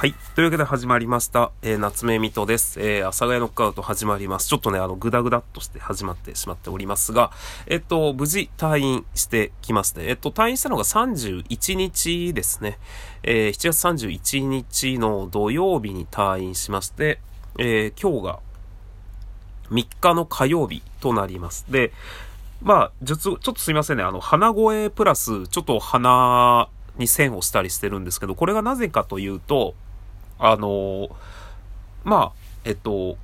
はい。というわけで始まりました。えー、夏目みとです。えー、阿佐ヶ谷ノックアウト始まります。ちょっとね、あの、ぐだぐだっとして始まってしまっておりますが、えっと、無事退院してきますね。えっと、退院したのが31日ですね。えー、7月31日の土曜日に退院しまして、えー、今日が3日の火曜日となります。で、まあ、ちょっとすいませんね。あの、鼻声プラス、ちょっと鼻に線をしたりしてるんですけど、これがなぜかというと、あのまあ、えっと、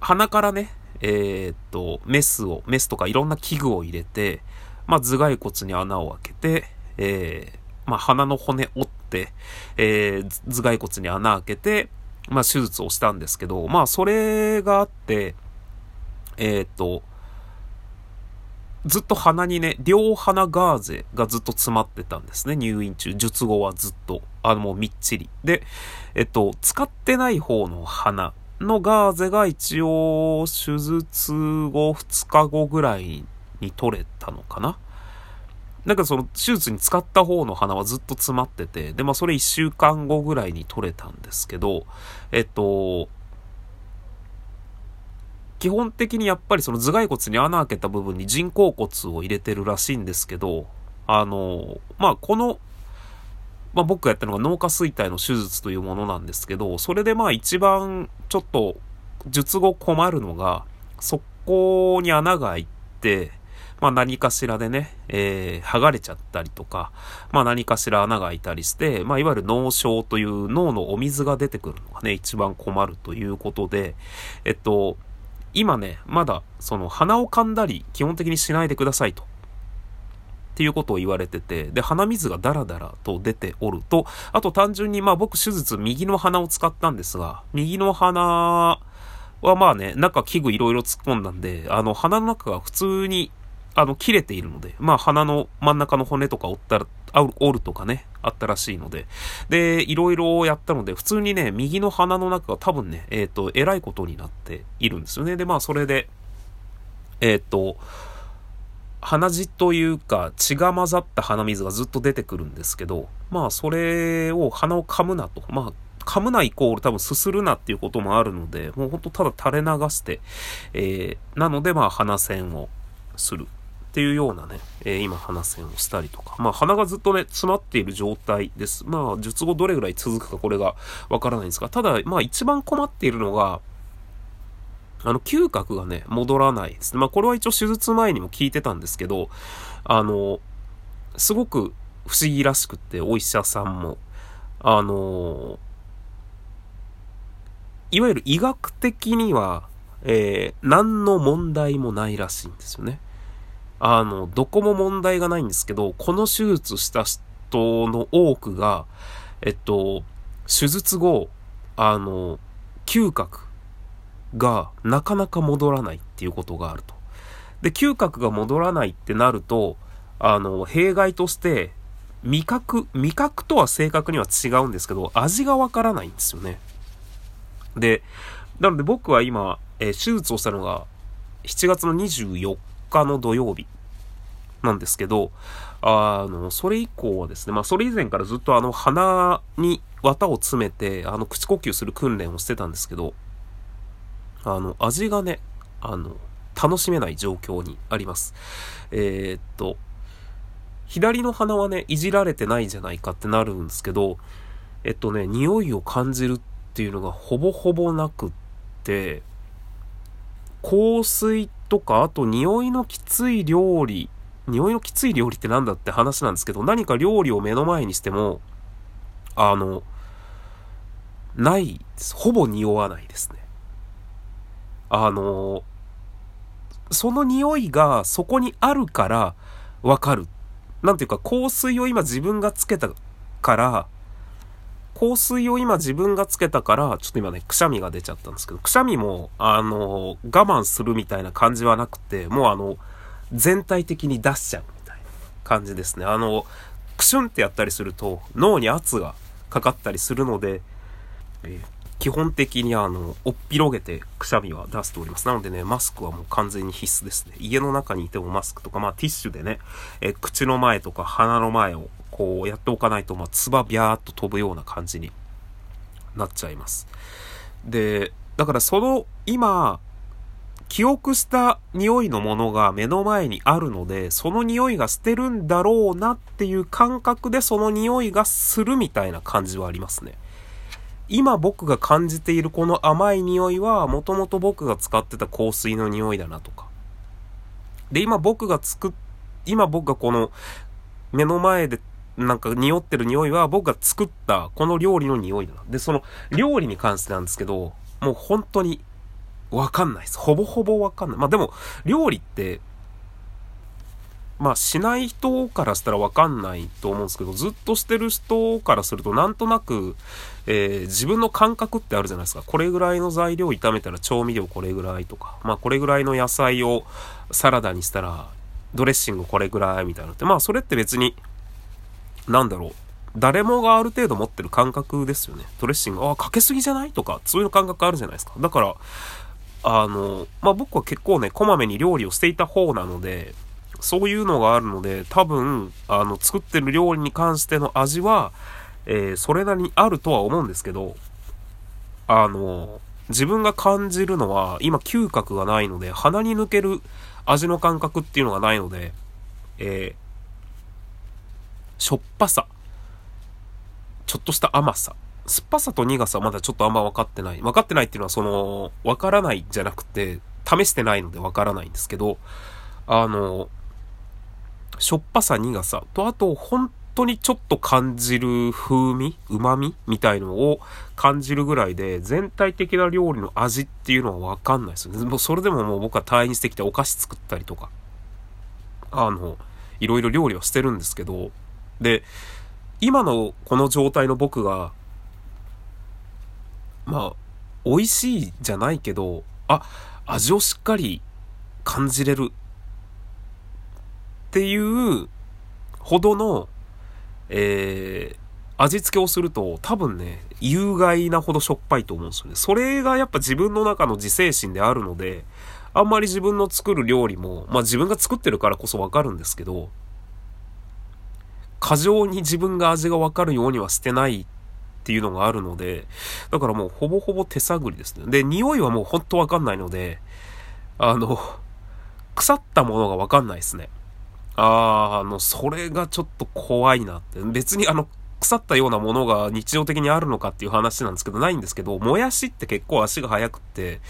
鼻からね、えー、っと、メスを、メスとかいろんな器具を入れて、まあ、頭蓋骨に穴を開けて、えー、まあ、鼻の骨折って、えー、頭蓋骨に穴開けて、まあ、手術をしたんですけど、まあ、それがあって、え、っと、ずっと鼻にね、両鼻ガーゼがずっと詰まってたんですね、入院中。術後はずっと。あの、もうみっちり。で、えっと、使ってない方の鼻のガーゼが一応、手術後2日後ぐらいに取れたのかななんかその手術に使った方の鼻はずっと詰まってて、で、まあそれ1週間後ぐらいに取れたんですけど、えっと、基本的にやっぱりその頭蓋骨に穴開けた部分に人工骨を入れてるらしいんですけど、あの、まあ、この、まあ、僕がやったのが脳下垂体の手術というものなんですけど、それでまあ一番ちょっと術後困るのが、そこに穴が開いて、まあ何かしらでね、えー、剥がれちゃったりとか、まあ何かしら穴が開いたりして、まあいわゆる脳症という脳のお水が出てくるのがね、一番困るということで、えっと、今ね、まだ、その鼻を噛んだり、基本的にしないでくださいと。っていうことを言われてて、で、鼻水がダラダラと出ておると、あと単純に、まあ僕手術右の鼻を使ったんですが、右の鼻はまあね、中器具いろいろ突っ込んだんで、あの鼻の中が普通にあの、切れているので、まあ、鼻の真ん中の骨とか折ったら、折るとかね、あったらしいので、で、いろいろやったので、普通にね、右の鼻の中が多分ね、えっ、ー、と、えらいことになっているんですよね。で、まあ、それで、えっ、ー、と、鼻血というか血が混ざった鼻水がずっと出てくるんですけど、まあそれを鼻を噛むなと。まあ噛むなイコール多分すするなっていうこともあるので、もうほんとただ垂れ流して、えー、なのでまあ鼻栓をする。っていうようなね、えー、今鼻栓をしたりとか、まあ鼻がずっとね、詰まっている状態です。まあ術後どれぐらい続くかこれがわからないんですが、ただまあ一番困っているのが、あの嗅覚がね、戻らないですねまあこれは一応手術前にも聞いてたんですけど、あの、すごく不思議らしくって、お医者さんも。あの、いわゆる医学的には、えー、何の問題もないらしいんですよね。あの、どこも問題がないんですけど、この手術した人の多くが、えっと、手術後、あの、嗅覚がなかなか戻らないっていうことがあると。で、嗅覚が戻らないってなると、あの、弊害として、味覚、味覚とは正確には違うんですけど、味がわからないんですよね。で、なので僕は今、えー、手術をしたのが7月の24日の土曜日なんですけど、あの、それ以降はですね、まあ、それ以前からずっとあの、鼻に綿を詰めて、あの、口呼吸する訓練をしてたんですけど、あの、味がね、あの、楽しめない状況にあります。えー、っと、左の鼻はね、いじられてないじゃないかってなるんですけど、えっとね、匂いを感じるっていうのがほぼほぼなくって、香水とか、あと匂いのきつい料理、匂いのきつい料理って何だって話なんですけど、何か料理を目の前にしても、あの、ないです。ほぼ匂わないですね。あの、その匂いがそこにあるからわかる。なんていうか、香水を今自分がつけたから、香水を今自分がつけたから、ちょっと今ね、くしゃみが出ちゃったんですけど、くしゃみも、あの、我慢するみたいな感じはなくて、もうあの、全体的に出しちゃうみたいな感じですね。あの、クシュンってやったりすると、脳に圧がかかったりするので、え、基本的にあの、おっぴろげてくしゃみは出しております。なのでね、マスクはもう完全に必須ですね。家の中にいてもマスクとか、まあティッシュでね、え、口の前とか鼻の前をこうやっておかないと、まあ、唾ビャーっと飛ぶような感じになっちゃいます。で、だからその今、記憶した匂いのものが目の前にあるので、その匂いが捨てるんだろうなっていう感覚でその匂いがするみたいな感じはありますね。今僕が感じているこの甘い匂いは、もともと僕が使ってた香水の匂いだなとか。で、今僕が作っ、今僕がこの目の前でなんか匂ってる匂いは僕が作ったこの料理の匂いだな。で、その料理に関してなんですけど、もう本当にわかんないです。ほぼほぼわかんない。まあでも、料理って、まあしない人からしたらわかんないと思うんですけど、ずっとしてる人からするとなんとなく、えー、自分の感覚ってあるじゃないですか。これぐらいの材料炒めたら調味料これぐらいとか、まあこれぐらいの野菜をサラダにしたらドレッシングこれぐらいみたいなのって、まあそれって別に、なんだろう。誰もがある程度持ってる感覚ですよね。ドレッシング、ああ、かけすぎじゃない？とか、そういう感覚あるじゃないですか。だから、あの、まあ、僕は結構ね、こまめに料理をしていた方なので、そういうのがあるので、多分、あの、作ってる料理に関しての味は、えー、それなりにあるとは思うんですけど、あの、自分が感じるのは、今嗅覚がないので、鼻に抜ける味の感覚っていうのがないので、えー、しょっぱさ、ちょっとした甘さ、酸っぱさと苦さはまだちょっとあんま分かってない。分かってないっていうのはその、分からないじゃなくて、試してないので分からないんですけど、あの、しょっぱさ苦さと、あと本当にちょっと感じる風味旨味みたいのを感じるぐらいで、全体的な料理の味っていうのは分かんないですよね。もうそれでももう僕は退院してきてお菓子作ったりとか、あの、いろいろ料理はしてるんですけど、で、今のこの状態の僕がまあ、美味しいじゃないけど、あ、味をしっかり感じれるっていうほどの、えー、味付けをすると多分ね、有害なほどしょっぱいと思うんですよね。それがやっぱ自分の中の自制心であるので、あんまり自分の作る料理も、まあ自分が作ってるからこそわかるんですけど、過剰に自分が味がわかるようにはしてないっていうのがあるので、だからもうほぼほぼ手探りですね。で、匂いはもうほんとわかんないので、あの、腐ったものがわかんないですね。あー、あの、それがちょっと怖いなって。別にあの、腐ったようなものが日常的にあるのかっていう話なんですけど、ないんですけど、もやしって結構足が速くって、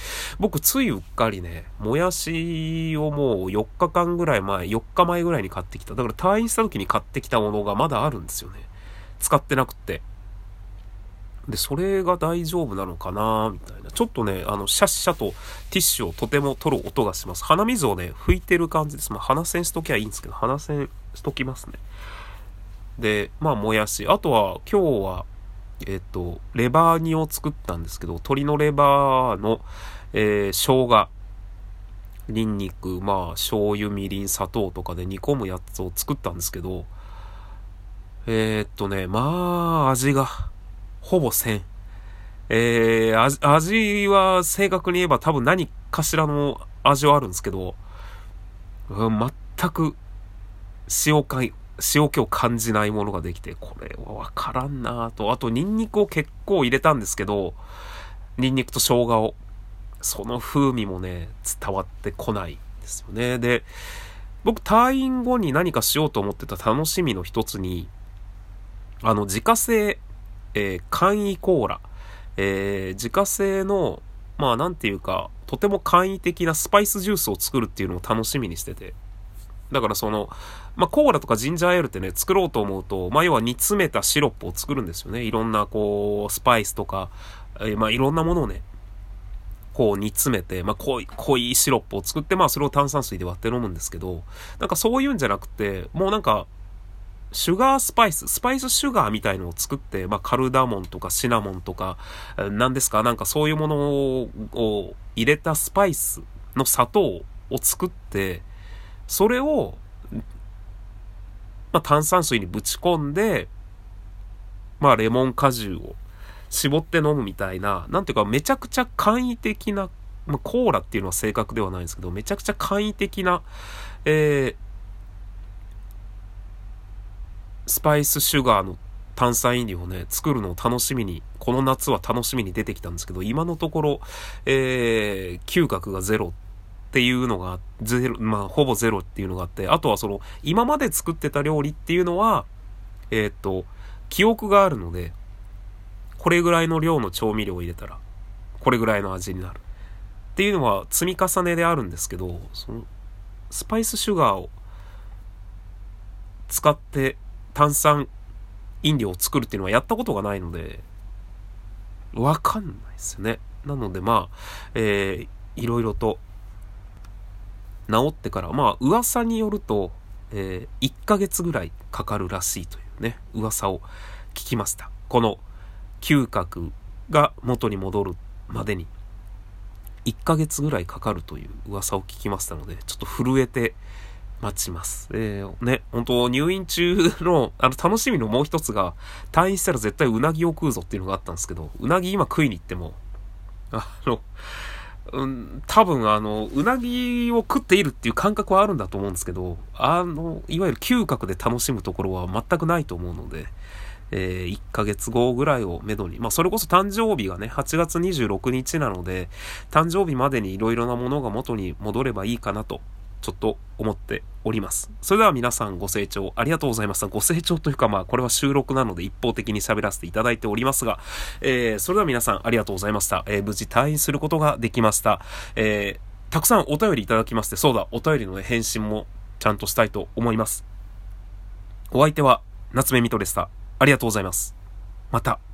僕ついうっかりね、もやしをもう4日間ぐらい前、4日前ぐらいに買ってきた。だから退院した時に買ってきたものがまだあるんですよね。使ってなくって。で、それが大丈夫なのかなみたいな。ちょっとね、あの、シャッシャとティッシュをとても取る音がします。鼻水をね、拭いてる感じです。まあ、鼻栓しときゃいいんですけど、鼻栓しときますね。で、まあ、もやし。あとは、今日は、えっ、と、レバー煮を作ったんですけど、鶏のレバーの、えー、生姜、ニンニク、まあ、醤油、みりん、砂糖とかで煮込むやつを作ったんですけど、えー、っとね、まあ、味が、ほぼ1000。えー、味は正確に言えば多分何かしらの味はあるんですけど、うん、全く塩感、塩気を感じないものができて、これはわからんなと。あと、ニンニクを結構入れたんですけど、ニンニクと生姜を。その風味もね、伝わってこないですよね。で、僕退院後に何かしようと思ってた楽しみの一つに、あの、自家製えー、簡易コーラ、えー、自家製の、まあなんていうか、とても簡易的なスパイスジュースを作るっていうのを楽しみにしてて。だからその、まあコーラとかジンジャーエールってね、作ろうと思うと、まあ要は煮詰めたシロップを作るんですよね。いろんなこう、スパイスとか、え、まあいろんなものをね、こう煮詰めて、まあ濃い、濃いシロップを作って、まあそれを炭酸水で割って飲むんですけど、なんかそういうんじゃなくて、もうなんか、シュガースパイス、スパイスシュガーみたいのを作って、まあ、カルダモンとかシナモンとか、何ですかなんかそういうものを入れたスパイスの砂糖を作って、それを、まあ、炭酸水にぶち込んで、まあ、レモン果汁を絞って飲むみたいな、なんていうか、めちゃくちゃ簡易的な、まあ、コーラっていうのは正確ではないんですけど、めちゃくちゃ簡易的な、えー、スパイスシュガーの炭酸飲料をね、作るのを楽しみに、この夏は楽しみに出てきたんですけど、今のところ、えー、嗅覚がゼロ。ってっていうのが、ゼロ、まあ、ほぼゼロっていうのがあって、あとはその、今まで作ってた料理っていうのは、えー、っと、記憶があるので、これぐらいの量の調味料を入れたら、これぐらいの味になる。っていうのは積み重ねであるんですけど、その、スパイスシュガーを使って炭酸飲料を作るっていうのはやったことがないので、わかんないですよね。なのでまあ、えー、いろいろと治ってから、まあ噂によると、えー、1ヶ月ぐらいかかるらしいというね、噂を聞きました。この嗅覚が元に戻るまでに1ヶ月ぐらいかかるという噂を聞きましたので、ちょっと震えて待ちます。えー、ね、本当入院中の、あの、楽しみのもう一つが、退院したら絶対うなぎを食うぞっていうのがあったんですけど、うなぎ今食いに行っても、あの、うん、多分あの、うなぎを食っているっていう感覚はあるんだと思うんですけど、あの、いわゆる嗅覚で楽しむところは全くないと思うので、えー、1ヶ月後ぐらいをめどに、まあ、それこそ誕生日がね、8月26日なので、誕生日までにいろいろなものが元に戻ればいいかなと、ちょっと思っております。それでは皆さんご清聴ありがとうございました。ご清聴というかまあこれは収録なので一方的に喋らせていただいておりますが、えー、それでは皆さんありがとうございました。えー、無事退院することができました。えー、たくさんお便りいただきまして、そうだ、お便りの、ね、返信もちゃんとしたいと思います。お相手は夏目みとでした。ありがとうございます。また。